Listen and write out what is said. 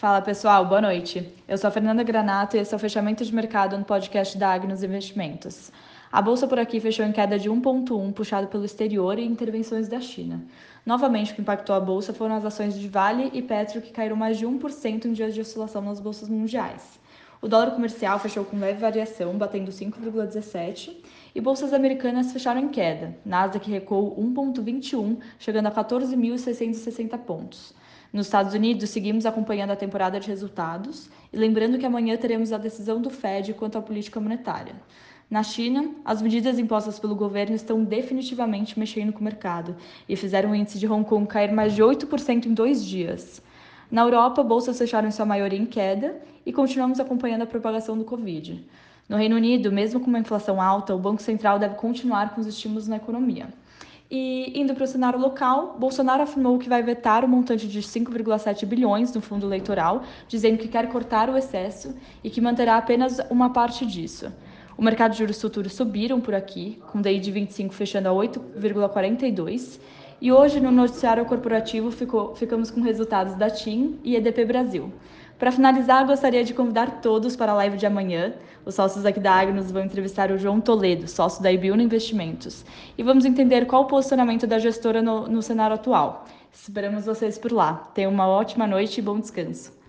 Fala pessoal, boa noite. Eu sou a Fernanda Granato e esse é o fechamento de mercado no podcast da Agnos Investimentos. A bolsa por aqui fechou em queda de 1,1, puxado pelo exterior e intervenções da China. Novamente, o que impactou a bolsa foram as ações de Vale e Petro, que caíram mais de 1% em dias de oscilação nas bolsas mundiais. O dólar comercial fechou com leve variação, batendo 5,17, e bolsas americanas fecharam em queda. Nasdaq recuou 1,21, chegando a 14.660 pontos. Nos Estados Unidos, seguimos acompanhando a temporada de resultados e lembrando que amanhã teremos a decisão do Fed quanto à política monetária. Na China, as medidas impostas pelo governo estão definitivamente mexendo com o mercado e fizeram o índice de Hong Kong cair mais de 8% em dois dias. Na Europa, bolsas fecharam em sua maioria em queda e continuamos acompanhando a propagação do Covid. No Reino Unido, mesmo com uma inflação alta, o Banco Central deve continuar com os estímulos na economia. E indo para o cenário local, Bolsonaro afirmou que vai vetar o montante de 5,7 bilhões no fundo eleitoral, dizendo que quer cortar o excesso e que manterá apenas uma parte disso. O mercado de juros futuros subiram por aqui, com DI de 25 fechando a 8,42. E hoje, no noticiário corporativo, ficou, ficamos com resultados da TIM e EDP Brasil. Para finalizar, gostaria de convidar todos para a live de amanhã. Os sócios aqui da Agnos vão entrevistar o João Toledo, sócio da Ibiúna Investimentos, e vamos entender qual o posicionamento da gestora no, no cenário atual. Esperamos vocês por lá. Tenham uma ótima noite e bom descanso.